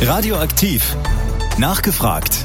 Radioaktiv. Nachgefragt.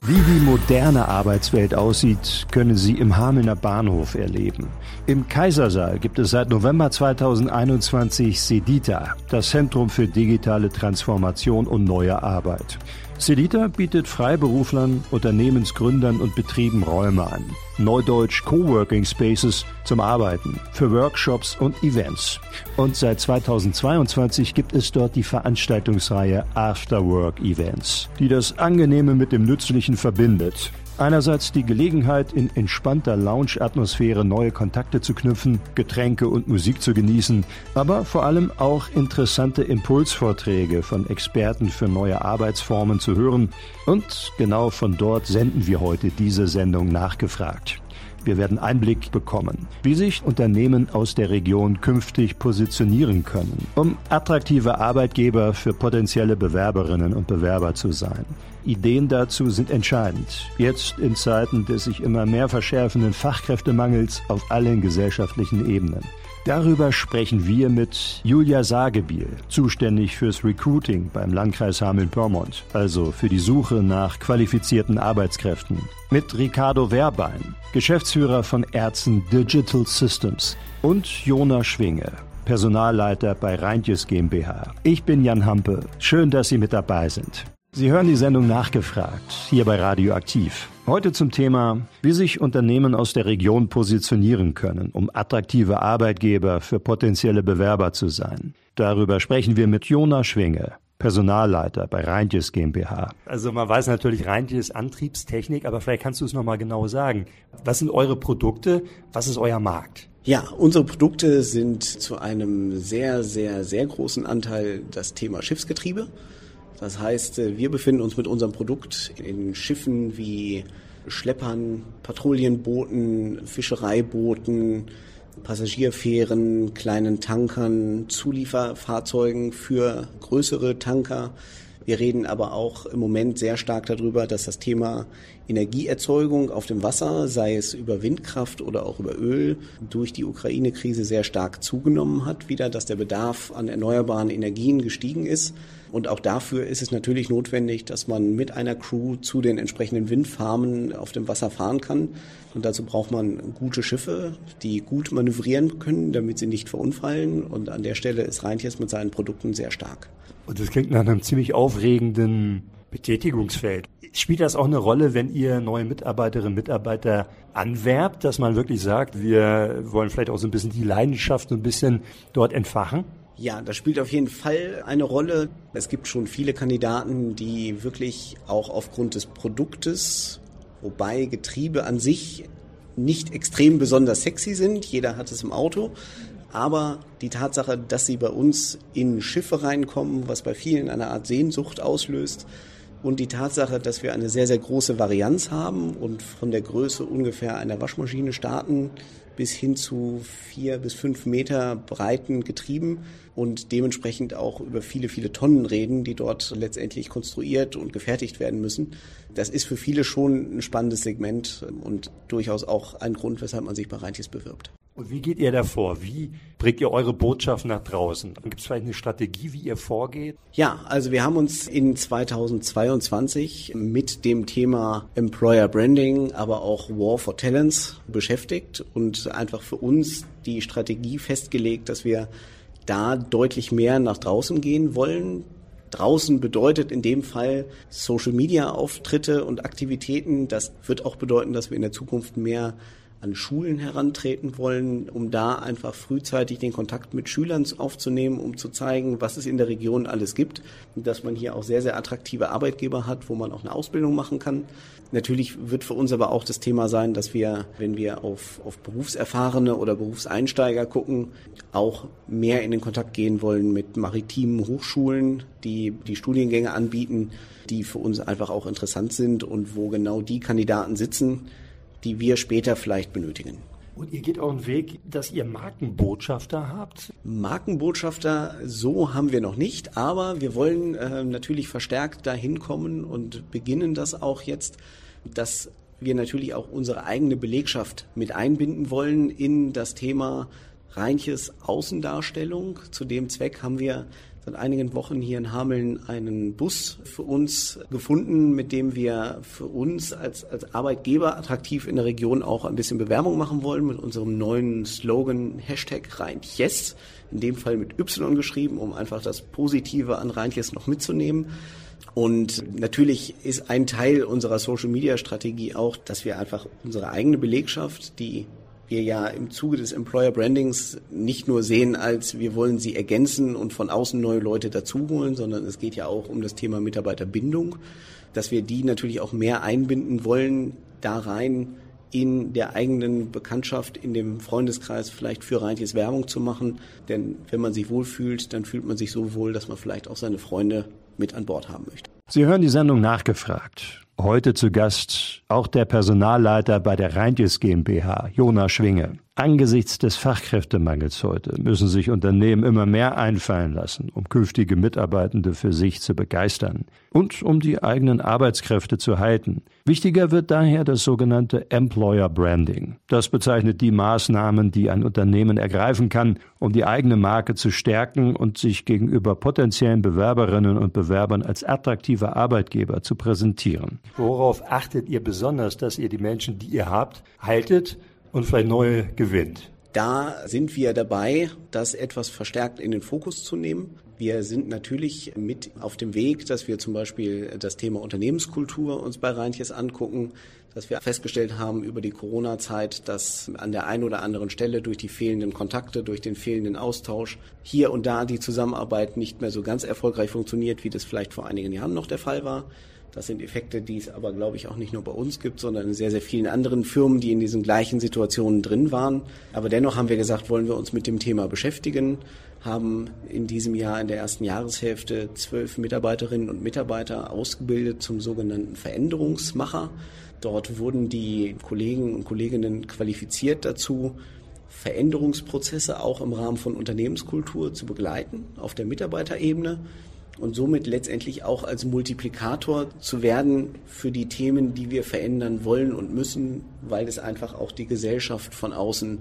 Wie die moderne Arbeitswelt aussieht, können Sie im Hamelner Bahnhof erleben. Im Kaisersaal gibt es seit November 2021 Sedita, das Zentrum für digitale Transformation und neue Arbeit. Cedita bietet Freiberuflern, Unternehmensgründern und Betrieben Räume an. Neudeutsch Coworking Spaces zum Arbeiten, für Workshops und Events. Und seit 2022 gibt es dort die Veranstaltungsreihe Afterwork Events, die das Angenehme mit dem Nützlichen verbindet. Einerseits die Gelegenheit, in entspannter Lounge-Atmosphäre neue Kontakte zu knüpfen, Getränke und Musik zu genießen, aber vor allem auch interessante Impulsvorträge von Experten für neue Arbeitsformen zu hören. Und genau von dort senden wir heute diese Sendung nachgefragt. Wir werden Einblick bekommen, wie sich Unternehmen aus der Region künftig positionieren können, um attraktive Arbeitgeber für potenzielle Bewerberinnen und Bewerber zu sein. Ideen dazu sind entscheidend. Jetzt in Zeiten des sich immer mehr verschärfenden Fachkräftemangels auf allen gesellschaftlichen Ebenen. Darüber sprechen wir mit Julia Sagebiel, zuständig fürs Recruiting beim Landkreis Hameln-Pyrmont, also für die Suche nach qualifizierten Arbeitskräften. Mit Ricardo Werbein, Geschäftsführer von Ärzten Digital Systems und Jona Schwinge, Personalleiter bei Reintjes GmbH. Ich bin Jan Hampe. Schön, dass Sie mit dabei sind. Sie hören die Sendung Nachgefragt, hier bei Radioaktiv. Heute zum Thema, wie sich Unternehmen aus der Region positionieren können, um attraktive Arbeitgeber für potenzielle Bewerber zu sein. Darüber sprechen wir mit Jona Schwinge, Personalleiter bei Reintjes GmbH. Also man weiß natürlich Reintjes Antriebstechnik, aber vielleicht kannst du es nochmal genau sagen. Was sind eure Produkte? Was ist euer Markt? Ja, unsere Produkte sind zu einem sehr, sehr, sehr großen Anteil das Thema Schiffsgetriebe. Das heißt, äh, wir befinden uns mit unserem Produkt in Schiffen wie Schleppern, Patrouillenbooten, Fischereibooten, Passagierfähren, kleinen Tankern, Zulieferfahrzeugen für größere Tanker. Wir reden aber auch im Moment sehr stark darüber, dass das Thema Energieerzeugung auf dem Wasser, sei es über Windkraft oder auch über Öl, durch die Ukraine-Krise sehr stark zugenommen hat, wieder, dass der Bedarf an erneuerbaren Energien gestiegen ist. Und auch dafür ist es natürlich notwendig, dass man mit einer Crew zu den entsprechenden Windfarmen auf dem Wasser fahren kann. Und dazu braucht man gute Schiffe, die gut manövrieren können, damit sie nicht verunfallen. Und an der Stelle ist Reintjes mit seinen Produkten sehr stark. Und das klingt nach einem ziemlich aufregenden Betätigungsfeld. Spielt das auch eine Rolle, wenn ihr neue Mitarbeiterinnen und Mitarbeiter anwerbt, dass man wirklich sagt, wir wollen vielleicht auch so ein bisschen die Leidenschaft so ein bisschen dort entfachen? Ja, das spielt auf jeden Fall eine Rolle. Es gibt schon viele Kandidaten, die wirklich auch aufgrund des Produktes, wobei Getriebe an sich nicht extrem besonders sexy sind, jeder hat es im Auto, aber die Tatsache, dass sie bei uns in Schiffe reinkommen, was bei vielen eine Art Sehnsucht auslöst, und die Tatsache, dass wir eine sehr, sehr große Varianz haben und von der Größe ungefähr einer Waschmaschine starten bis hin zu vier bis fünf Meter breiten Getrieben und dementsprechend auch über viele, viele Tonnen reden, die dort letztendlich konstruiert und gefertigt werden müssen. Das ist für viele schon ein spannendes Segment und durchaus auch ein Grund, weshalb man sich bei Reintis bewirbt. Und wie geht ihr davor? Wie bringt ihr eure Botschaft nach draußen? Gibt es vielleicht eine Strategie, wie ihr vorgeht? Ja, also wir haben uns in 2022 mit dem Thema Employer Branding, aber auch War for Talents beschäftigt und einfach für uns die Strategie festgelegt, dass wir da deutlich mehr nach draußen gehen wollen. Draußen bedeutet in dem Fall Social Media Auftritte und Aktivitäten. Das wird auch bedeuten, dass wir in der Zukunft mehr an Schulen herantreten wollen, um da einfach frühzeitig den Kontakt mit Schülern aufzunehmen, um zu zeigen, was es in der Region alles gibt und dass man hier auch sehr, sehr attraktive Arbeitgeber hat, wo man auch eine Ausbildung machen kann. Natürlich wird für uns aber auch das Thema sein, dass wir, wenn wir auf, auf Berufserfahrene oder Berufseinsteiger gucken, auch mehr in den Kontakt gehen wollen mit maritimen Hochschulen, die die Studiengänge anbieten, die für uns einfach auch interessant sind und wo genau die Kandidaten sitzen, die wir später vielleicht benötigen. Und ihr geht auch einen Weg, dass ihr Markenbotschafter habt? Markenbotschafter, so haben wir noch nicht, aber wir wollen äh, natürlich verstärkt dahin kommen und beginnen das auch jetzt, dass wir natürlich auch unsere eigene Belegschaft mit einbinden wollen in das Thema Reinches Außendarstellung. Zu dem Zweck haben wir seit einigen Wochen hier in Hameln einen Bus für uns gefunden, mit dem wir für uns als, als Arbeitgeber attraktiv in der Region auch ein bisschen Bewerbung machen wollen mit unserem neuen Slogan Hashtag Reintjes, in dem Fall mit Y geschrieben, um einfach das Positive an Reintjes noch mitzunehmen. Und natürlich ist ein Teil unserer Social-Media-Strategie auch, dass wir einfach unsere eigene Belegschaft, die wir ja im Zuge des Employer Brandings nicht nur sehen als wir wollen sie ergänzen und von außen neue Leute dazuholen, sondern es geht ja auch um das Thema Mitarbeiterbindung, dass wir die natürlich auch mehr einbinden wollen, da rein in der eigenen Bekanntschaft, in dem Freundeskreis vielleicht für Reintjes Werbung zu machen. Denn wenn man sich wohlfühlt, dann fühlt man sich so wohl, dass man vielleicht auch seine Freunde mit an Bord haben möchte. Sie hören die Sendung nachgefragt. Heute zu Gast auch der Personalleiter bei der Reintjes GmbH, Jonas Schwinge. Angesichts des Fachkräftemangels heute müssen sich Unternehmen immer mehr einfallen lassen, um künftige Mitarbeitende für sich zu begeistern und um die eigenen Arbeitskräfte zu halten. Wichtiger wird daher das sogenannte Employer Branding. Das bezeichnet die Maßnahmen, die ein Unternehmen ergreifen kann, um die eigene Marke zu stärken und sich gegenüber potenziellen Bewerberinnen und Bewerbern als attraktiver Arbeitgeber zu präsentieren. Worauf achtet ihr besonders, dass ihr die Menschen, die ihr habt, haltet und vielleicht neue gewinnt? Da sind wir dabei, das etwas verstärkt in den Fokus zu nehmen. Wir sind natürlich mit auf dem Weg, dass wir zum Beispiel das Thema Unternehmenskultur uns bei Reintjes angucken, dass wir festgestellt haben über die Corona-Zeit, dass an der einen oder anderen Stelle durch die fehlenden Kontakte, durch den fehlenden Austausch hier und da die Zusammenarbeit nicht mehr so ganz erfolgreich funktioniert, wie das vielleicht vor einigen Jahren noch der Fall war. Das sind Effekte, die es aber, glaube ich, auch nicht nur bei uns gibt, sondern in sehr, sehr vielen anderen Firmen, die in diesen gleichen Situationen drin waren. Aber dennoch haben wir gesagt, wollen wir uns mit dem Thema beschäftigen, haben in diesem Jahr in der ersten Jahreshälfte zwölf Mitarbeiterinnen und Mitarbeiter ausgebildet zum sogenannten Veränderungsmacher. Dort wurden die Kollegen und Kolleginnen qualifiziert dazu, Veränderungsprozesse auch im Rahmen von Unternehmenskultur zu begleiten auf der Mitarbeiterebene und somit letztendlich auch als Multiplikator zu werden für die Themen, die wir verändern wollen und müssen, weil es einfach auch die Gesellschaft von außen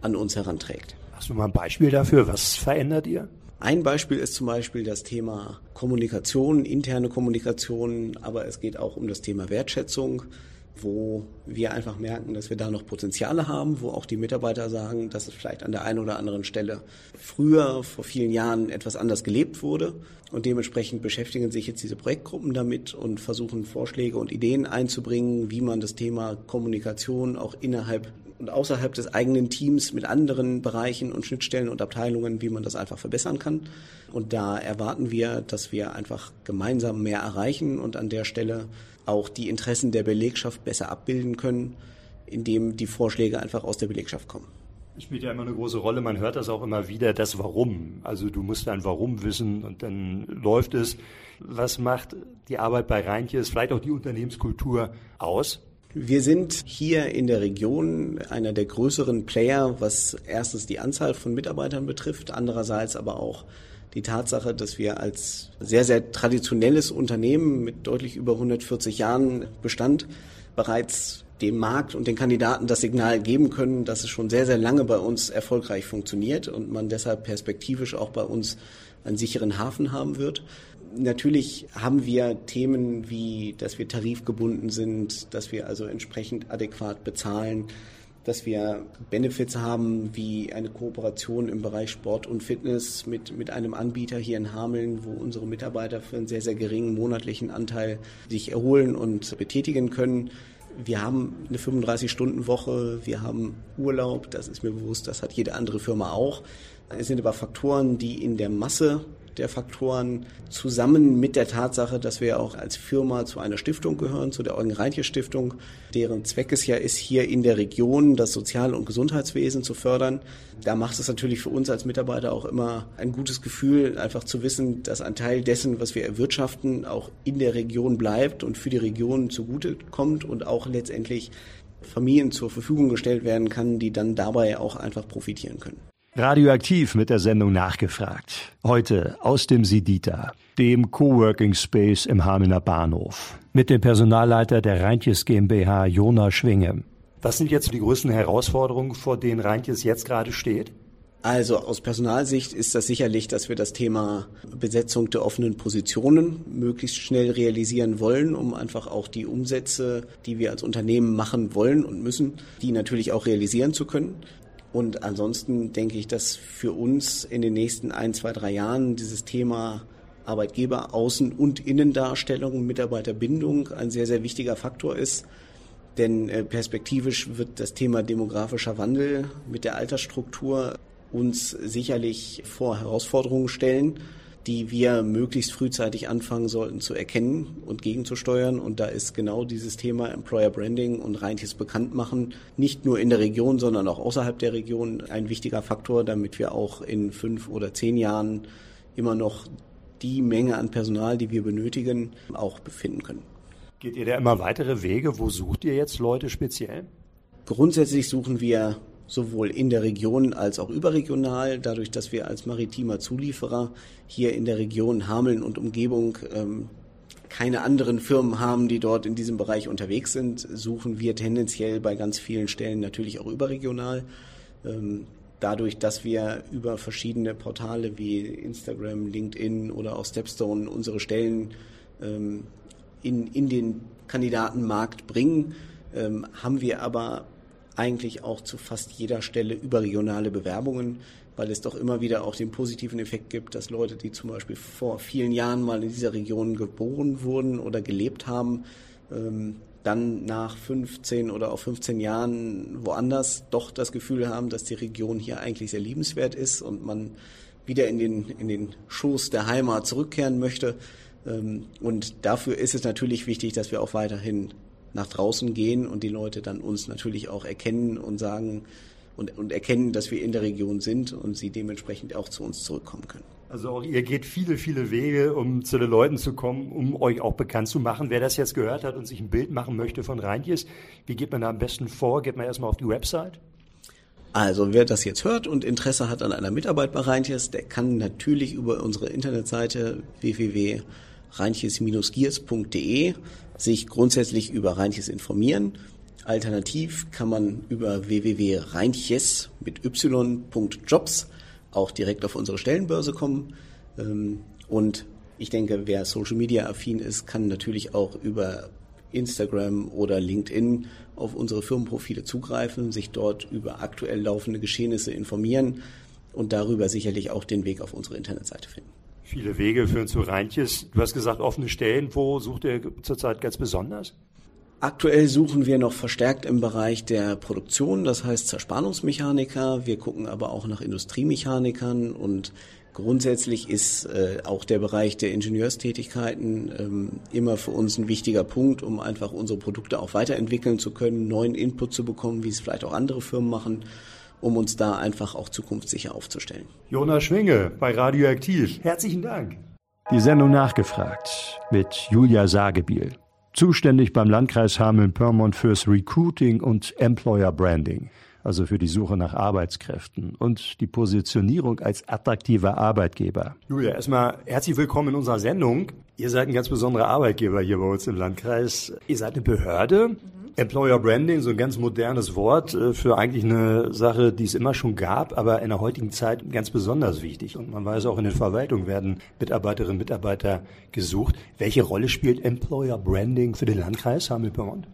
an uns heranträgt. Hast du mal ein Beispiel dafür? Was verändert ihr? Ein Beispiel ist zum Beispiel das Thema Kommunikation, interne Kommunikation, aber es geht auch um das Thema Wertschätzung wo wir einfach merken, dass wir da noch Potenziale haben, wo auch die Mitarbeiter sagen, dass es vielleicht an der einen oder anderen Stelle früher, vor vielen Jahren etwas anders gelebt wurde. Und dementsprechend beschäftigen sich jetzt diese Projektgruppen damit und versuchen Vorschläge und Ideen einzubringen, wie man das Thema Kommunikation auch innerhalb und außerhalb des eigenen Teams mit anderen Bereichen und Schnittstellen und Abteilungen, wie man das einfach verbessern kann. Und da erwarten wir, dass wir einfach gemeinsam mehr erreichen und an der Stelle auch die Interessen der Belegschaft besser abbilden können, indem die Vorschläge einfach aus der Belegschaft kommen. Das spielt ja immer eine große Rolle. Man hört das auch immer wieder, das Warum. Also du musst ein Warum wissen und dann läuft es. Was macht die Arbeit bei Reintjes, vielleicht auch die Unternehmenskultur aus? Wir sind hier in der Region einer der größeren Player, was erstens die Anzahl von Mitarbeitern betrifft, andererseits aber auch die Tatsache, dass wir als sehr, sehr traditionelles Unternehmen mit deutlich über 140 Jahren Bestand bereits dem Markt und den Kandidaten das Signal geben können, dass es schon sehr, sehr lange bei uns erfolgreich funktioniert und man deshalb perspektivisch auch bei uns einen sicheren Hafen haben wird. Natürlich haben wir Themen wie, dass wir tarifgebunden sind, dass wir also entsprechend adäquat bezahlen, dass wir Benefits haben wie eine Kooperation im Bereich Sport und Fitness mit, mit einem Anbieter hier in Hameln, wo unsere Mitarbeiter für einen sehr, sehr geringen monatlichen Anteil sich erholen und betätigen können. Wir haben eine 35-Stunden-Woche, wir haben Urlaub, das ist mir bewusst, das hat jede andere Firma auch. Es sind aber Faktoren, die in der Masse der Faktoren zusammen mit der Tatsache, dass wir auch als Firma zu einer Stiftung gehören, zu der Eugen Reintje Stiftung, deren Zweck es ja ist, hier in der Region das Sozial- und Gesundheitswesen zu fördern. Da macht es natürlich für uns als Mitarbeiter auch immer ein gutes Gefühl, einfach zu wissen, dass ein Teil dessen, was wir erwirtschaften, auch in der Region bleibt und für die Region zugute kommt und auch letztendlich Familien zur Verfügung gestellt werden kann, die dann dabei auch einfach profitieren können. Radioaktiv mit der Sendung nachgefragt. Heute aus dem Sidita, dem Coworking Space im Hamelner Bahnhof. Mit dem Personalleiter der Reintjes GmbH, Jona Schwinge. Was sind jetzt die größten Herausforderungen, vor denen Reintjes jetzt gerade steht? Also aus Personalsicht ist das sicherlich, dass wir das Thema Besetzung der offenen Positionen möglichst schnell realisieren wollen, um einfach auch die Umsätze, die wir als Unternehmen machen wollen und müssen, die natürlich auch realisieren zu können. Und ansonsten denke ich, dass für uns in den nächsten ein, zwei, drei Jahren dieses Thema Arbeitgeber, Außen- und Innendarstellung, Mitarbeiterbindung ein sehr, sehr wichtiger Faktor ist. Denn äh, perspektivisch wird das Thema demografischer Wandel mit der Altersstruktur uns sicherlich vor Herausforderungen stellen, die wir möglichst frühzeitig anfangen sollten zu erkennen und gegenzusteuern. Und da ist genau dieses Thema Employer Branding und reinliches Bekanntmachen nicht nur in der Region, sondern auch außerhalb der Region ein wichtiger Faktor, damit wir auch in fünf oder zehn Jahren immer noch die Menge an Personal, die wir benötigen, auch befinden können. Geht ihr da immer weitere Wege? Wo sucht ihr jetzt Leute speziell? Grundsätzlich suchen wir sowohl in der Region als auch überregional, dadurch, dass wir als maritimer Zulieferer hier in der Region Hameln und Umgebung ähm, keine anderen Firmen haben, die dort in diesem Bereich unterwegs sind, suchen wir tendenziell bei ganz vielen Stellen natürlich auch überregional. Ähm, dadurch, dass wir über verschiedene Portale wie Instagram, LinkedIn oder auch Stepstone unsere Stellen ähm, in, in den Kandidatenmarkt bringen, ähm, haben wir aber eigentlich auch zu fast jeder Stelle überregionale Bewerbungen, weil es doch immer wieder auch den positiven Effekt gibt, dass Leute, die zum Beispiel vor vielen Jahren mal in dieser Region geboren wurden oder gelebt haben, ähm, dann nach 15 oder auch 15 Jahren woanders doch das Gefühl haben, dass die Region hier eigentlich sehr liebenswert ist und man wieder in den, in den Schoß der Heimat zurückkehren möchte. Ähm, und dafür ist es natürlich wichtig, dass wir auch weiterhin nach draußen gehen und die Leute dann uns natürlich auch erkennen und sagen und, und erkennen, dass wir in der Region sind und sie dementsprechend auch zu uns zurückkommen können. Also auch ihr geht viele, viele Wege, um zu den Leuten zu kommen, um euch auch bekannt zu machen. Wer das jetzt gehört hat und sich ein Bild machen möchte von Reintjes, wie geht man da am besten vor? Geht man erstmal auf die Website? Also wer das jetzt hört und Interesse hat an einer Mitarbeit bei Reintjes, der kann natürlich über unsere Internetseite www.reintjes-giers.de sich grundsätzlich über Reintjes informieren. Alternativ kann man über www.reintjes mit y.jobs auch direkt auf unsere Stellenbörse kommen. Ähm, und ich denke, wer Social Media affin ist, kann natürlich auch über Instagram oder LinkedIn auf unsere Firmenprofile zugreifen, sich dort über aktuell laufende Geschehnisse informieren und darüber sicherlich auch den Weg auf unsere Internetseite finden. Viele Wege führen zu Reintjes. Du hast gesagt, offene Stellen. Wo sucht ihr zurzeit ganz besonders? Aktuell suchen wir noch verstärkt im Bereich der Produktion, das heißt Zerspannungsmechaniker. Wir gucken aber auch nach Industriemechanikern und grundsätzlich ist äh, auch der Bereich der Ingenieurstätigkeiten ähm, immer für uns ein wichtiger Punkt, um einfach unsere Produkte auch weiterentwickeln zu können, neuen Input zu bekommen, wie es vielleicht auch andere Firmen machen um uns da einfach auch zukunftssicher aufzustellen. Jonas Schwinge bei Radioaktiv. Herzlichen Dank. Die Sendung nachgefragt mit Julia Sagebiel. Zuständig beim Landkreis Hameln-Pyrmont fürs Recruiting und Employer Branding, also für die Suche nach Arbeitskräften und die Positionierung als attraktiver Arbeitgeber. Julia, erstmal herzlich willkommen in unserer Sendung. Ihr seid ein ganz besonderer Arbeitgeber hier bei uns im Landkreis. Ihr seid eine Behörde. Employer Branding, so ein ganz modernes Wort äh, für eigentlich eine Sache, die es immer schon gab, aber in der heutigen Zeit ganz besonders wichtig. Und man weiß auch, in den Verwaltungen werden Mitarbeiterinnen und Mitarbeiter gesucht. Welche Rolle spielt Employer Branding für den Landkreis Hamel-Pyrmont?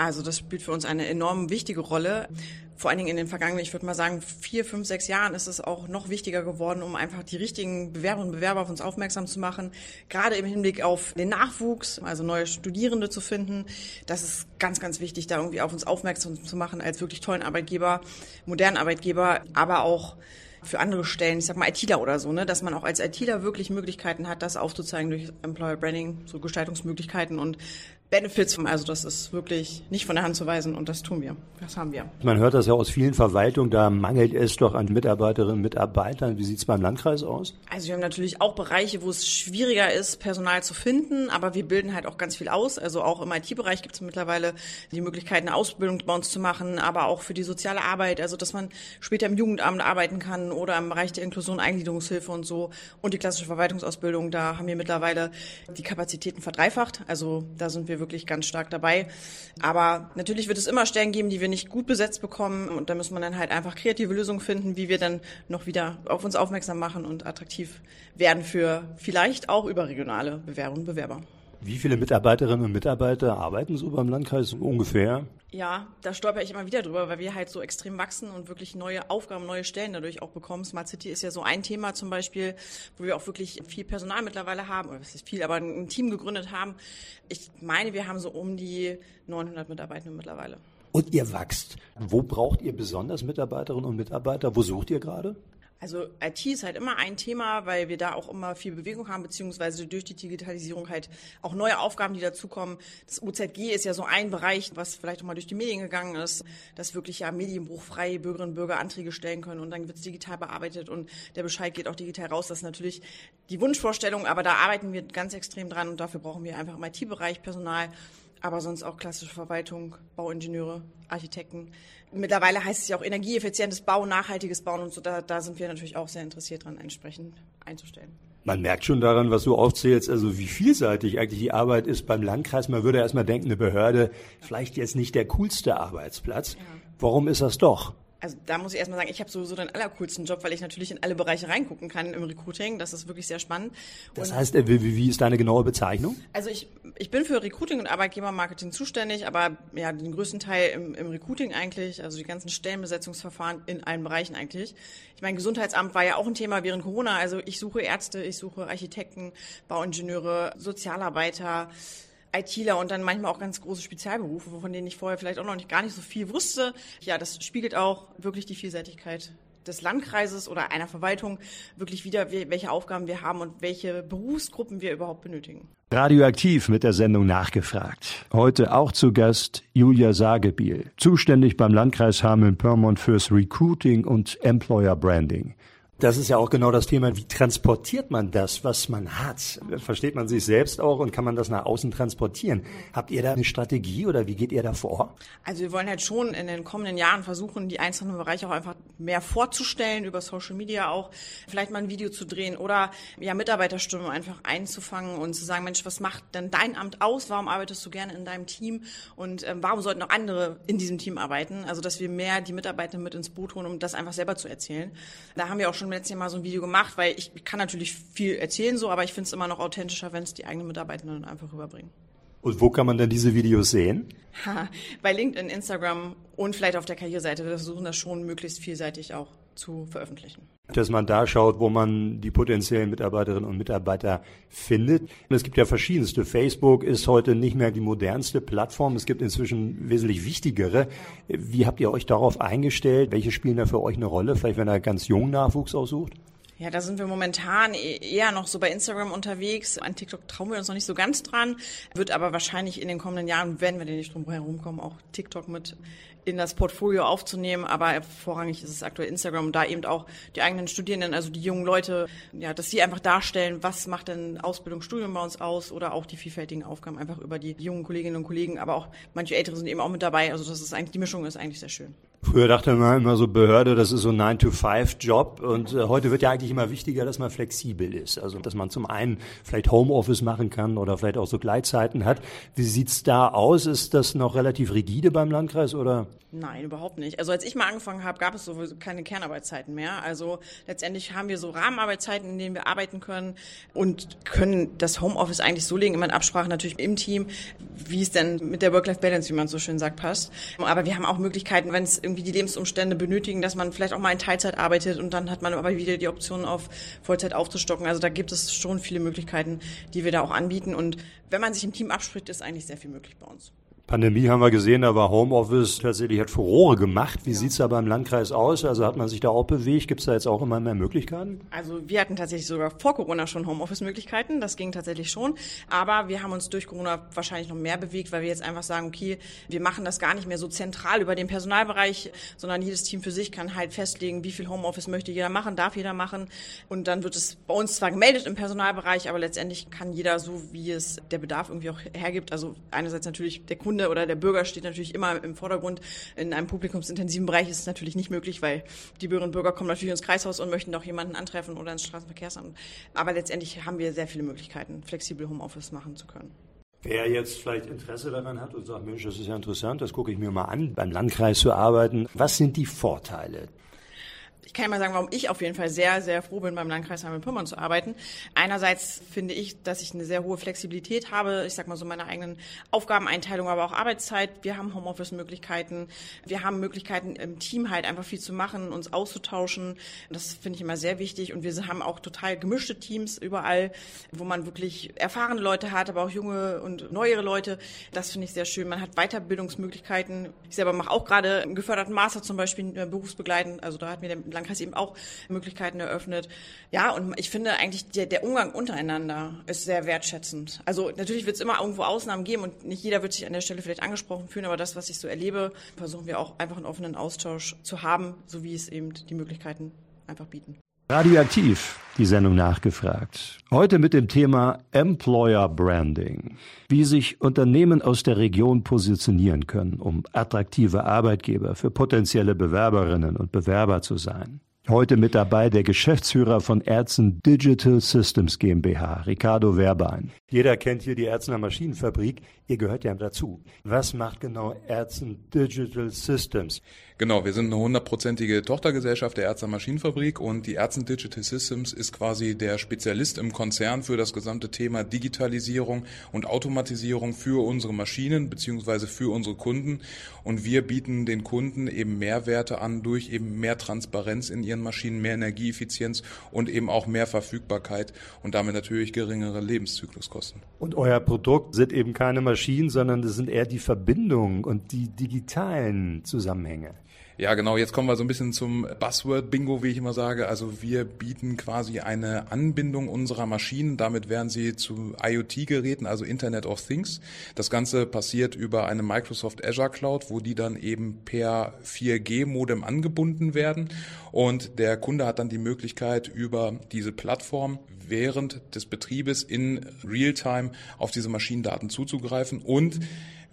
Also das spielt für uns eine enorm wichtige Rolle. Vor allen Dingen in den vergangenen, ich würde mal sagen, vier, fünf, sechs Jahren ist es auch noch wichtiger geworden, um einfach die richtigen Bewerberinnen und Bewerber auf uns aufmerksam zu machen. Gerade im Hinblick auf den Nachwuchs, also neue Studierende zu finden. Das ist ganz, ganz wichtig, da irgendwie auf uns aufmerksam zu machen als wirklich tollen Arbeitgeber, modernen Arbeitgeber, aber auch für andere Stellen, ich sag mal ITler oder so, ne, dass man auch als ITler wirklich Möglichkeiten hat, das aufzuzeigen durch Employer Branding, so Gestaltungsmöglichkeiten und Benefits. Also das ist wirklich nicht von der Hand zu weisen und das tun wir. Das haben wir. Man hört das ja aus vielen Verwaltungen, da mangelt es doch an Mitarbeiterinnen und Mitarbeitern. Wie sieht es beim Landkreis aus? Also wir haben natürlich auch Bereiche, wo es schwieriger ist, Personal zu finden, aber wir bilden halt auch ganz viel aus. Also auch im IT-Bereich gibt es mittlerweile die Möglichkeit, eine Ausbildung bei uns zu machen, aber auch für die soziale Arbeit, also dass man später im Jugendamt arbeiten kann oder im Bereich der Inklusion, Eingliederungshilfe und so. Und die klassische Verwaltungsausbildung, da haben wir mittlerweile die Kapazitäten verdreifacht. Also da sind wir wirklich ganz stark dabei. Aber natürlich wird es immer Stellen geben, die wir nicht gut besetzt bekommen. Und da muss man dann halt einfach kreative Lösungen finden, wie wir dann noch wieder auf uns aufmerksam machen und attraktiv werden für vielleicht auch überregionale Bewerberinnen und Bewerber. Wie viele Mitarbeiterinnen und Mitarbeiter arbeiten so beim Landkreis ungefähr? Ja, da stolper ich immer wieder drüber, weil wir halt so extrem wachsen und wirklich neue Aufgaben, neue Stellen dadurch auch bekommen. Smart City ist ja so ein Thema zum Beispiel, wo wir auch wirklich viel Personal mittlerweile haben, oder was ist viel, aber ein Team gegründet haben. Ich meine, wir haben so um die 900 Mitarbeitende mittlerweile. Und ihr wächst. Wo braucht ihr besonders Mitarbeiterinnen und Mitarbeiter? Wo sucht ihr gerade? Also IT ist halt immer ein Thema, weil wir da auch immer viel Bewegung haben, beziehungsweise durch die Digitalisierung halt auch neue Aufgaben, die dazukommen. Das UZG ist ja so ein Bereich, was vielleicht auch mal durch die Medien gegangen ist, dass wirklich ja medienbruchfrei Bürgerinnen und Bürger Anträge stellen können und dann wird es digital bearbeitet und der Bescheid geht auch digital raus. Das ist natürlich die Wunschvorstellung, aber da arbeiten wir ganz extrem dran und dafür brauchen wir einfach im IT-Bereich Personal aber sonst auch klassische Verwaltung, Bauingenieure, Architekten. Mittlerweile heißt es ja auch energieeffizientes Bauen, nachhaltiges Bauen und so. Da, da sind wir natürlich auch sehr interessiert dran, entsprechend einzustellen. Man merkt schon daran, was du aufzählst, also wie vielseitig eigentlich die Arbeit ist beim Landkreis. Man würde erstmal denken, eine Behörde, vielleicht jetzt nicht der coolste Arbeitsplatz. Ja. Warum ist das doch? Also da muss ich erstmal sagen, ich habe sowieso den allercoolsten Job, weil ich natürlich in alle Bereiche reingucken kann im Recruiting. Das ist wirklich sehr spannend. Das und heißt, äh, wie, wie ist deine genaue Bezeichnung? Also ich, ich bin für Recruiting und Arbeitgebermarketing zuständig, aber ja, den größten Teil im, im Recruiting eigentlich, also die ganzen Stellenbesetzungsverfahren in allen Bereichen eigentlich. Ich meine, Gesundheitsamt war ja auch ein Thema während Corona. Also ich suche Ärzte, ich suche Architekten, Bauingenieure, Sozialarbeiter, ITler und dann manchmal auch ganz große Spezialberufe, von denen ich vorher vielleicht auch noch nicht gar nicht so viel wusste. Ja, das spiegelt auch wirklich die Vielseitigkeit des Landkreises oder einer Verwaltung wirklich wieder, welche Aufgaben wir haben und welche Berufsgruppen wir überhaupt benötigen. Radioaktiv mit der Sendung nachgefragt. Heute auch zu Gast Julia Sagebiel, zuständig beim Landkreis Hameln-Pyrmont fürs Recruiting und Employer Branding. Das ist ja auch genau das Thema. Wie transportiert man das, was man hat? Versteht man sich selbst auch und kann man das nach außen transportieren? Habt ihr da eine Strategie oder wie geht ihr da vor? Also wir wollen halt schon in den kommenden Jahren versuchen, die einzelnen Bereiche auch einfach mehr vorzustellen, über Social Media auch, vielleicht mal ein Video zu drehen oder ja Mitarbeiterstimmen einfach einzufangen und zu sagen, Mensch, was macht denn dein Amt aus? Warum arbeitest du gerne in deinem Team? Und ähm, warum sollten auch andere in diesem Team arbeiten? Also dass wir mehr die Mitarbeiter mit ins Boot holen, um das einfach selber zu erzählen. Da haben wir auch schon im letzten Jahr mal so ein Video gemacht, weil ich kann natürlich viel erzählen so, aber ich finde es immer noch authentischer, wenn es die eigenen Mitarbeitenden einfach rüberbringen. Und wo kann man denn diese Videos sehen? Bei LinkedIn, Instagram und vielleicht auf der Karriereseite. Wir versuchen das schon möglichst vielseitig auch zu veröffentlichen. Dass man da schaut, wo man die potenziellen Mitarbeiterinnen und Mitarbeiter findet. Und es gibt ja verschiedenste. Facebook ist heute nicht mehr die modernste Plattform. Es gibt inzwischen wesentlich wichtigere. Wie habt ihr euch darauf eingestellt? Welche spielen da für euch eine Rolle? Vielleicht, wenn er ganz jungen Nachwuchs aussucht? Ja, da sind wir momentan e-, eher noch so bei Instagram unterwegs. An TikTok trauen wir uns noch nicht so ganz dran. Wird aber wahrscheinlich in den kommenden Jahren, wenn wir denn nicht drum herumkommen, auch TikTok mit in das Portfolio aufzunehmen. Aber vorrangig ist es aktuell Instagram und da eben auch die eigenen Studierenden, also die jungen Leute, ja, dass sie einfach darstellen, was macht denn Ausbildung, Studium bei uns aus oder auch die vielfältigen Aufgaben einfach über die jungen Kolleginnen und Kollegen. Aber auch manche Ältere sind eben auch mit dabei. Also das ist eigentlich, die Mischung ist eigentlich sehr schön. Früher dachte man immer so Behörde, das ist so ein 9-to-5-Job und äh, heute wird ja eigentlich immer wichtiger, dass man flexibel ist. Also dass man zum einen vielleicht Homeoffice machen kann oder vielleicht auch so Gleitzeiten hat. Wie sieht's da aus? Ist das noch relativ rigide beim Landkreis oder? Nein, überhaupt nicht. Also als ich mal angefangen habe, gab es sowieso keine Kernarbeitszeiten mehr. Also letztendlich haben wir so Rahmenarbeitszeiten, in denen wir arbeiten können und können das Homeoffice eigentlich so legen, immer in Absprache natürlich im Team, wie es denn mit der Work-Life-Balance, wie man so schön sagt, passt. Aber wir haben auch Möglichkeiten, wenn es irgendwie die Lebensumstände benötigen, dass man vielleicht auch mal in Teilzeit arbeitet und dann hat man aber wieder die Option auf Vollzeit aufzustocken. Also da gibt es schon viele Möglichkeiten, die wir da auch anbieten. Und wenn man sich im Team abspricht, ist eigentlich sehr viel möglich bei uns. Pandemie haben wir gesehen, da war Homeoffice tatsächlich hat Furore gemacht. Wie ja. sieht's da beim Landkreis aus? Also hat man sich da auch bewegt? Gibt's da jetzt auch immer mehr Möglichkeiten? Also wir hatten tatsächlich sogar vor Corona schon Homeoffice-Möglichkeiten. Das ging tatsächlich schon. Aber wir haben uns durch Corona wahrscheinlich noch mehr bewegt, weil wir jetzt einfach sagen, okay, wir machen das gar nicht mehr so zentral über den Personalbereich, sondern jedes Team für sich kann halt festlegen, wie viel Homeoffice möchte jeder machen, darf jeder machen. Und dann wird es bei uns zwar gemeldet im Personalbereich, aber letztendlich kann jeder so, wie es der Bedarf irgendwie auch hergibt. Also einerseits natürlich der Kunde Kunde oder der Bürger steht natürlich immer im Vordergrund. In einem publikumsintensiven Bereich ist es natürlich nicht möglich, weil die Bürgerinnen und Bürger kommen natürlich ins Kreishaus und möchten doch jemanden antreffen oder ins Straßenverkehrsamt. Aber letztendlich haben wir sehr viele Möglichkeiten, flexibel Homeoffice machen zu können. Wer jetzt vielleicht Interesse daran hat und sagt, Mensch, das ist ja interessant, das gucke ich mir mal an, beim Landkreis zu arbeiten, was sind die Vorteile? Ich kann ja mal sagen, warum ich auf jeden Fall sehr, sehr froh bin, beim Landkreis Hameln-Pyrmont zu arbeiten. Einerseits finde ich, dass ich eine sehr hohe Flexibilität habe. Ich sag mal so meine eigenen Aufgabeneinteilung, aber auch Arbeitszeit. Wir haben Homeoffice-Möglichkeiten. Wir haben Möglichkeiten im Team halt einfach viel zu machen, uns auszutauschen. Das finde ich immer sehr wichtig. Und wir haben auch total gemischte Teams überall, wo man wirklich erfahrene Leute hat, aber auch junge und neuere Leute. Das finde ich sehr schön. Man hat Weiterbildungsmöglichkeiten. Ich selber mache auch gerade einen geförderten Master zum Beispiel äh, berufsbegleitend. Also da hat mir der Landkreis eben auch Möglichkeiten eröffnet. Ja, und ich finde eigentlich der, der Umgang untereinander ist sehr wertschätzend. Also natürlich wird es immer irgendwo Ausnahmen geben und nicht jeder wird sich an der Stelle vielleicht angesprochen fühlen, aber das, was ich so erlebe, versuchen wir auch einfach einen offenen Austausch zu haben, so wie es eben die Möglichkeiten einfach bieten. Radioaktiv, die Sendung nachgefragt. Heute mit dem Thema Employer Branding. Wie sich Unternehmen aus der Region positionieren können, um attraktive Arbeitgeber für potenzielle Bewerberinnen und Bewerber zu sein. Heute mit dabei der Geschäftsführer von Ärzten Digital Systems GmbH, Ricardo Werbein. Jeder kennt hier die Ärztener Maschinenfabrik. Ihr gehört ja dazu. Was macht genau Ärzten Digital Systems? Genau, wir sind eine hundertprozentige Tochtergesellschaft der Ärztener Maschinenfabrik und die Ärzten Digital Systems ist quasi der Spezialist im Konzern für das gesamte Thema Digitalisierung und Automatisierung für unsere Maschinen beziehungsweise für unsere Kunden. Und wir bieten den Kunden eben Mehrwerte an durch eben mehr Transparenz in ihren Maschinen, mehr Energieeffizienz und eben auch mehr Verfügbarkeit und damit natürlich geringere Lebenszykluskosten. Und euer Produkt sind eben keine Maschinen, sondern das sind eher die Verbindungen und die digitalen Zusammenhänge. Ja, genau. Jetzt kommen wir so ein bisschen zum Buzzword-Bingo, wie ich immer sage. Also wir bieten quasi eine Anbindung unserer Maschinen. Damit werden sie zu IoT-Geräten, also Internet of Things. Das Ganze passiert über eine Microsoft Azure Cloud, wo die dann eben per 4G-Modem angebunden werden. Und der Kunde hat dann die Möglichkeit, über diese Plattform während des Betriebes in Realtime auf diese Maschinendaten zuzugreifen und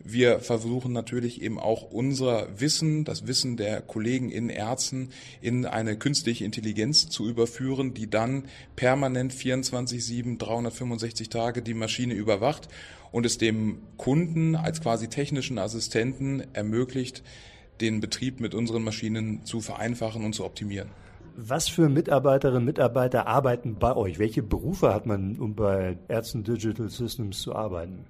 wir versuchen natürlich eben auch unser Wissen, das Wissen der Kollegen in Ärzten in eine künstliche Intelligenz zu überführen, die dann permanent 24-7, 365 Tage die Maschine überwacht und es dem Kunden als quasi technischen Assistenten ermöglicht, den Betrieb mit unseren Maschinen zu vereinfachen und zu optimieren. Was für Mitarbeiterinnen und Mitarbeiter arbeiten bei euch? Welche Berufe hat man, um bei Ärzten Digital Systems zu arbeiten?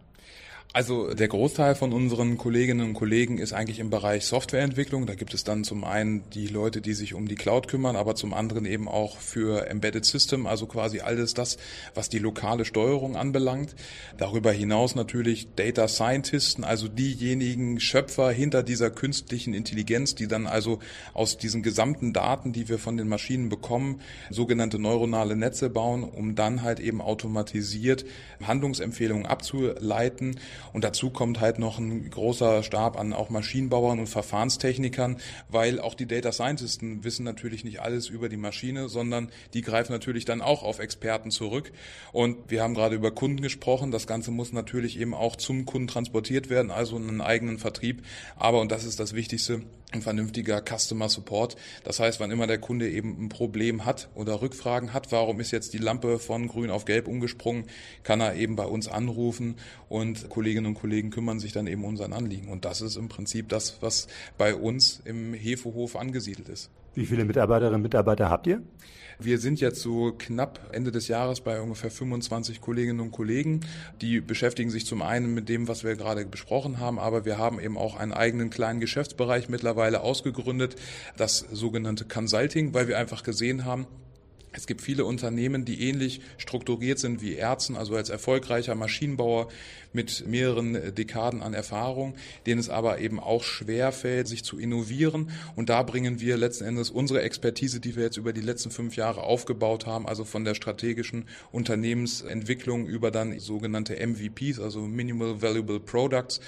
Also der Großteil von unseren Kolleginnen und Kollegen ist eigentlich im Bereich Softwareentwicklung. Da gibt es dann zum einen die Leute, die sich um die Cloud kümmern, aber zum anderen eben auch für Embedded System, also quasi alles das, was die lokale Steuerung anbelangt. Darüber hinaus natürlich Data Scientisten, also diejenigen Schöpfer hinter dieser künstlichen Intelligenz, die dann also aus diesen gesamten Daten, die wir von den Maschinen bekommen, sogenannte neuronale Netze bauen, um dann halt eben automatisiert Handlungsempfehlungen abzuleiten und dazu kommt halt noch ein großer Stab an auch Maschinenbauern und Verfahrenstechnikern, weil auch die Data Scientisten wissen natürlich nicht alles über die Maschine, sondern die greifen natürlich dann auch auf Experten zurück. Und wir haben gerade über Kunden gesprochen. Das Ganze muss natürlich eben auch zum Kunden transportiert werden, also einen eigenen Vertrieb. Aber, und das ist das Wichtigste, ein vernünftiger Customer Support. Das heißt, wann immer der Kunde eben ein Problem hat oder Rückfragen hat, warum ist jetzt die Lampe von grün auf gelb umgesprungen, kann er eben bei uns anrufen und Kolleginnen und Kollegen kümmern sich dann eben um sein Anliegen. Und das ist im Prinzip das, was bei uns im Hefehof angesiedelt ist. Wie viele Mitarbeiterinnen und Mitarbeiter habt ihr? Wir sind jetzt so knapp Ende des Jahres bei ungefähr 25 Kolleginnen und Kollegen. Die beschäftigen sich zum einen mit dem, was wir gerade besprochen haben, aber wir haben eben auch einen eigenen kleinen Geschäftsbereich mittlerweile ausgegründet, das sogenannte Consulting, weil wir einfach gesehen haben, es gibt viele Unternehmen, die ähnlich strukturiert sind wie Ärzten, also als erfolgreicher Maschinenbauer mit mehreren Dekaden an Erfahrung, denen es aber eben auch schwer fällt, sich zu innovieren. Und da bringen wir letzten Endes unsere Expertise, die wir jetzt über die letzten fünf Jahre aufgebaut haben, also von der strategischen Unternehmensentwicklung über dann sogenannte MVPs, also Minimal Valuable Products,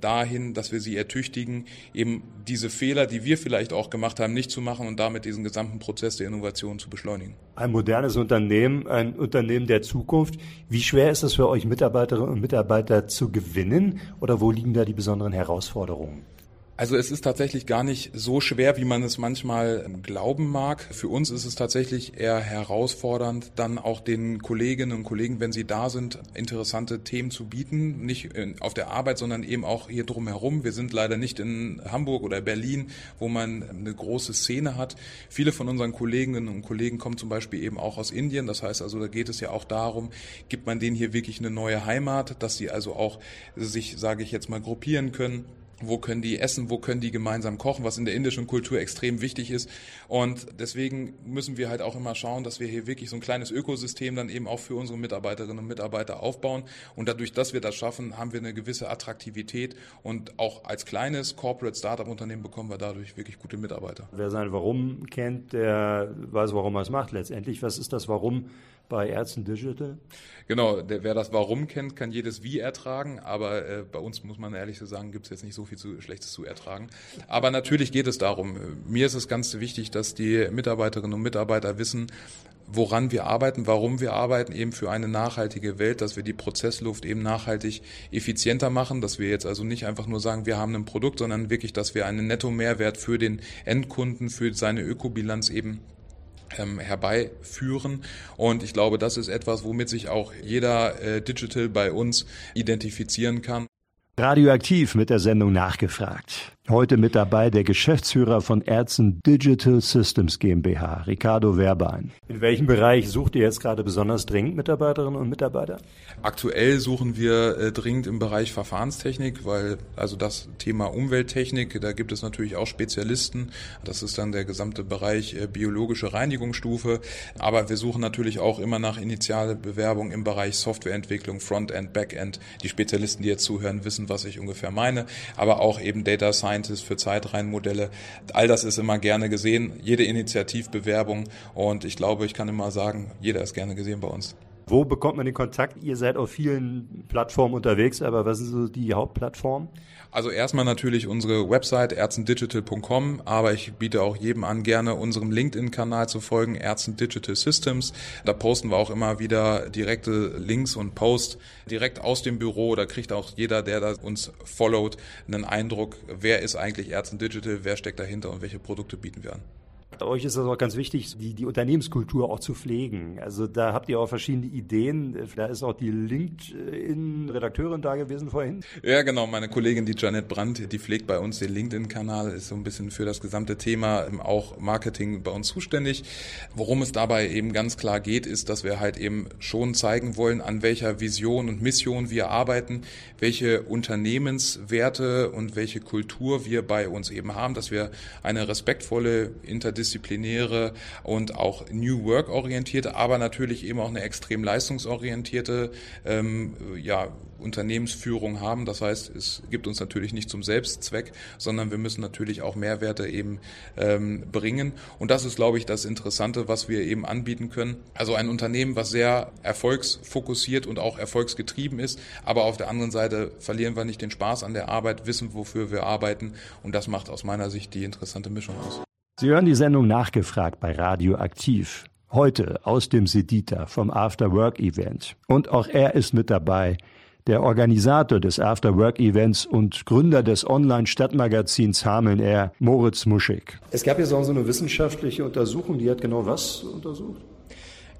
dahin, dass wir sie ertüchtigen, eben diese Fehler, die wir vielleicht auch gemacht haben, nicht zu machen und damit diesen gesamten Prozess der Innovation zu beschleunigen. Ein modernes Unternehmen, ein Unternehmen der Zukunft. Wie schwer ist es für euch Mitarbeiterinnen und Mitarbeiter zu gewinnen oder wo liegen da die besonderen Herausforderungen? Also es ist tatsächlich gar nicht so schwer, wie man es manchmal glauben mag. Für uns ist es tatsächlich eher herausfordernd, dann auch den Kolleginnen und Kollegen, wenn sie da sind, interessante Themen zu bieten. Nicht auf der Arbeit, sondern eben auch hier drumherum. Wir sind leider nicht in Hamburg oder Berlin, wo man eine große Szene hat. Viele von unseren Kolleginnen und Kollegen kommen zum Beispiel eben auch aus Indien. Das heißt also, da geht es ja auch darum, gibt man denen hier wirklich eine neue Heimat, dass sie also auch sich, sage ich jetzt mal, gruppieren können wo können die essen, wo können die gemeinsam kochen, was in der indischen Kultur extrem wichtig ist. Und deswegen müssen wir halt auch immer schauen, dass wir hier wirklich so ein kleines Ökosystem dann eben auch für unsere Mitarbeiterinnen und Mitarbeiter aufbauen. Und dadurch, dass wir das schaffen, haben wir eine gewisse Attraktivität. Und auch als kleines Corporate Startup Unternehmen bekommen wir dadurch wirklich gute Mitarbeiter. Wer sein Warum kennt, der weiß, warum er es macht letztendlich. Was ist das Warum bei Ärzten Digital? Genau, der, wer das Warum kennt, kann jedes Wie ertragen, aber äh, bei uns muss man ehrlich so sagen, gibt es jetzt nicht so viel zu, Schlechtes zu ertragen. Aber natürlich geht es darum, mir ist es ganz wichtig, dass die Mitarbeiterinnen und Mitarbeiter wissen, woran wir arbeiten, warum wir arbeiten, eben für eine nachhaltige Welt, dass wir die Prozessluft eben nachhaltig effizienter machen, dass wir jetzt also nicht einfach nur sagen, wir haben ein Produkt, sondern wirklich, dass wir einen Netto-Mehrwert für den Endkunden, für seine Ökobilanz eben herbeiführen. Und ich glaube, das ist etwas, womit sich auch jeder äh, Digital bei uns identifizieren kann. Radioaktiv mit der Sendung nachgefragt. Heute mit dabei der Geschäftsführer von Ärzten Digital Systems GmbH, Ricardo Werbein. In welchem Bereich sucht ihr jetzt gerade besonders dringend Mitarbeiterinnen und Mitarbeiter? Aktuell suchen wir äh, dringend im Bereich Verfahrenstechnik, weil also das Thema Umwelttechnik, da gibt es natürlich auch Spezialisten. Das ist dann der gesamte Bereich äh, biologische Reinigungsstufe. Aber wir suchen natürlich auch immer nach Initialbewerbung im Bereich Softwareentwicklung, Frontend, Backend. Die Spezialisten, die jetzt zuhören, wissen, was ich ungefähr meine. Aber auch eben Data Science Scientist für Zeitreihenmodelle. All das ist immer gerne gesehen, jede Initiativbewerbung und ich glaube, ich kann immer sagen, jeder ist gerne gesehen bei uns. Wo bekommt man den Kontakt? Ihr seid auf vielen Plattformen unterwegs, aber was sind so die Hauptplattformen? Also erstmal natürlich unsere Website ärztendigital.com, aber ich biete auch jedem an, gerne unserem LinkedIn-Kanal zu folgen, Ärzten Digital Systems. Da posten wir auch immer wieder direkte Links und Posts direkt aus dem Büro. Da kriegt auch jeder, der da uns followt, einen Eindruck, wer ist eigentlich Ärzten Digital, wer steckt dahinter und welche Produkte bieten wir an. Euch ist es auch ganz wichtig, die, die Unternehmenskultur auch zu pflegen. Also da habt ihr auch verschiedene Ideen. Da ist auch die LinkedIn-Redakteurin da gewesen vorhin. Ja, genau. Meine Kollegin, die Janet Brandt, die pflegt bei uns den LinkedIn-Kanal, ist so ein bisschen für das gesamte Thema auch Marketing bei uns zuständig. Worum es dabei eben ganz klar geht, ist, dass wir halt eben schon zeigen wollen, an welcher Vision und Mission wir arbeiten, welche Unternehmenswerte und welche Kultur wir bei uns eben haben, dass wir eine respektvolle, interdisziplinarische interdisziplinäre und auch New Work orientierte, aber natürlich eben auch eine extrem leistungsorientierte ähm, ja, Unternehmensführung haben. Das heißt, es gibt uns natürlich nicht zum Selbstzweck, sondern wir müssen natürlich auch Mehrwerte eben ähm, bringen. Und das ist, glaube ich, das Interessante, was wir eben anbieten können. Also ein Unternehmen, was sehr erfolgsfokussiert und auch erfolgsgetrieben ist, aber auf der anderen Seite verlieren wir nicht den Spaß an der Arbeit, wissen, wofür wir arbeiten. Und das macht aus meiner Sicht die interessante Mischung aus. Sie hören die Sendung nachgefragt bei Radio Aktiv. Heute aus dem Sedita vom After Work Event. Und auch er ist mit dabei, der Organisator des After Work Events und Gründer des Online-Stadtmagazins Hameln Air, Moritz Muschig. Es gab auch so eine wissenschaftliche Untersuchung, die hat genau was untersucht?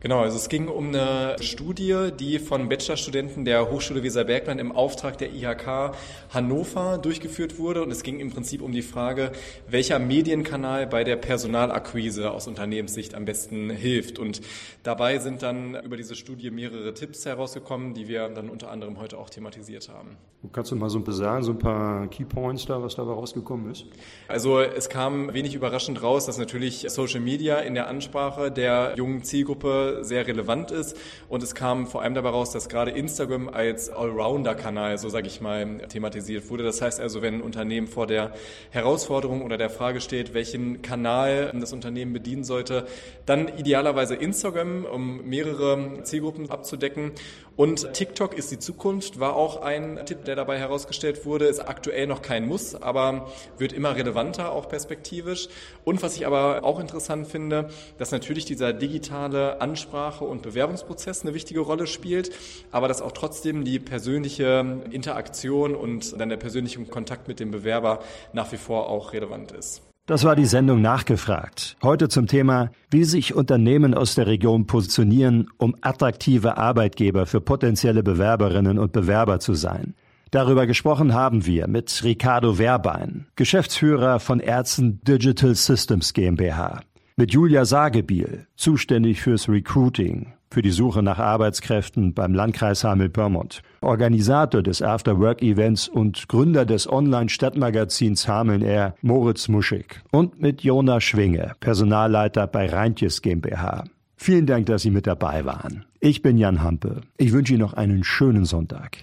Genau, also es ging um eine Studie, die von Bachelorstudenten der Hochschule Weserbergland im Auftrag der IHK Hannover durchgeführt wurde. Und es ging im Prinzip um die Frage, welcher Medienkanal bei der Personalakquise aus Unternehmenssicht am besten hilft. Und dabei sind dann über diese Studie mehrere Tipps herausgekommen, die wir dann unter anderem heute auch thematisiert haben. Kannst du mal so ein bisschen sagen, so ein paar Keypoints da, was dabei rausgekommen ist? Also es kam wenig überraschend raus, dass natürlich Social Media in der Ansprache der jungen Zielgruppe sehr relevant ist. Und es kam vor allem dabei raus, dass gerade Instagram als Allrounder-Kanal, so sage ich mal, thematisiert wurde. Das heißt also, wenn ein Unternehmen vor der Herausforderung oder der Frage steht, welchen Kanal das Unternehmen bedienen sollte, dann idealerweise Instagram, um mehrere Zielgruppen abzudecken. Und TikTok ist die Zukunft, war auch ein Tipp, der dabei herausgestellt wurde. Ist aktuell noch kein Muss, aber wird immer relevanter, auch perspektivisch. Und was ich aber auch interessant finde, dass natürlich dieser digitale Ansprache und Bewerbungsprozess eine wichtige Rolle spielt, aber dass auch trotzdem die persönliche Interaktion und dann der persönliche Kontakt mit dem Bewerber nach wie vor auch relevant ist. Das war die Sendung Nachgefragt. Heute zum Thema, wie sich Unternehmen aus der Region positionieren, um attraktive Arbeitgeber für potenzielle Bewerberinnen und Bewerber zu sein. Darüber gesprochen haben wir mit Ricardo Werbein, Geschäftsführer von Ärzten Digital Systems GmbH, mit Julia Sagebiel, zuständig fürs Recruiting, für die Suche nach Arbeitskräften beim Landkreis Hameln-Pyrmont, Organisator des After-Work-Events und Gründer des Online-Stadtmagazins Hameln-Air, Moritz Muschig und mit Jona Schwinge, Personalleiter bei Reintjes GmbH. Vielen Dank, dass Sie mit dabei waren. Ich bin Jan Hampe. Ich wünsche Ihnen noch einen schönen Sonntag.